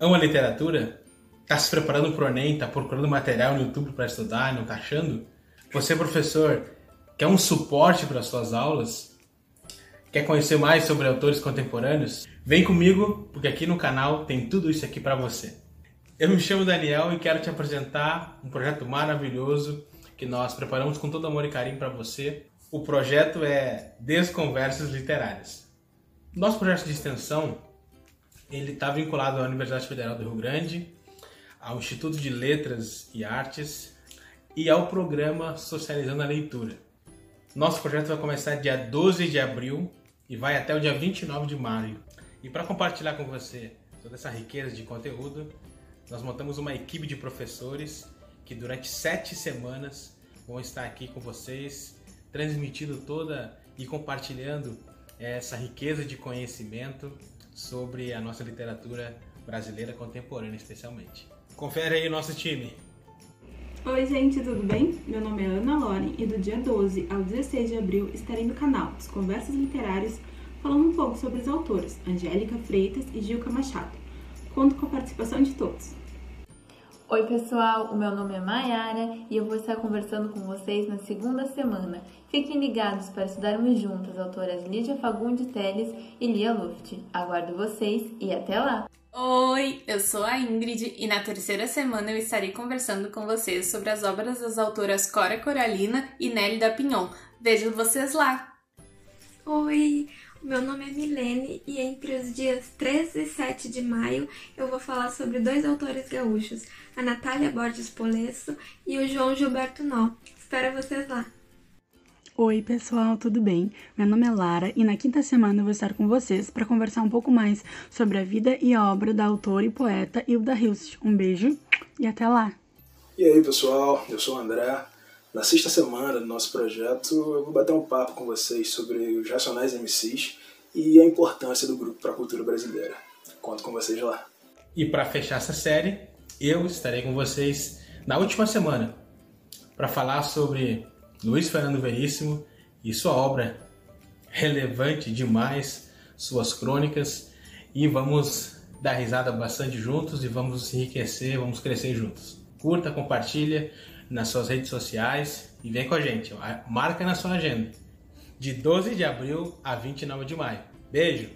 ama literatura? Está se preparando para o Enem, está procurando material no YouTube para estudar não está achando? Você, professor, quer um suporte para suas aulas? Quer conhecer mais sobre autores contemporâneos? Vem comigo, porque aqui no canal tem tudo isso aqui para você. Eu me chamo Daniel e quero te apresentar um projeto maravilhoso que nós preparamos com todo amor e carinho para você. O projeto é Desconversas Literárias. Nosso projeto de extensão ele está vinculado à Universidade Federal do Rio Grande, ao Instituto de Letras e Artes e ao programa Socializando a Leitura. Nosso projeto vai começar dia 12 de abril e vai até o dia 29 de maio. E para compartilhar com você toda essa riqueza de conteúdo, nós montamos uma equipe de professores que durante sete semanas vão estar aqui com vocês, transmitindo toda e compartilhando essa riqueza de conhecimento sobre a nossa literatura brasileira contemporânea, especialmente. Confere aí o nosso time. Oi, gente, tudo bem? Meu nome é Ana Loren e do dia 12 ao 16 de abril estarei no canal As Conversas Literárias falando um pouco sobre os autores Angélica Freitas e Gilca Machado. Conto com a participação de todos. Oi, pessoal, o meu nome é Mayara e eu vou estar conversando com vocês na segunda semana. Fiquem ligados para estudarmos juntas as autoras Lídia Fagundes Teles e Lia Luft. Aguardo vocês e até lá! Oi, eu sou a Ingrid e na terceira semana eu estarei conversando com vocês sobre as obras das autoras Cora Coralina e Nelly da Pinhon. Vejo vocês lá! Oi, meu nome é Milene e entre os dias 13 e 7 de maio eu vou falar sobre dois autores gaúchos, a Natália Borges Polesso e o João Gilberto Nó. Espero vocês lá! Oi, pessoal, tudo bem? Meu nome é Lara e na quinta semana eu vou estar com vocês para conversar um pouco mais sobre a vida e a obra da autora e poeta Hilda Hilst. Um beijo e até lá! E aí, pessoal, eu sou o André na sexta semana do nosso projeto, eu vou bater um papo com vocês sobre os Racionais MCs e a importância do grupo para a cultura brasileira. Conto com vocês lá. E para fechar essa série, eu estarei com vocês na última semana para falar sobre Luiz Fernando Veríssimo e sua obra relevante demais, suas crônicas, e vamos dar risada bastante juntos e vamos enriquecer, vamos crescer juntos. Curta, compartilha, nas suas redes sociais e vem com a gente. Marca na sua agenda. De 12 de abril a 29 de maio. Beijo!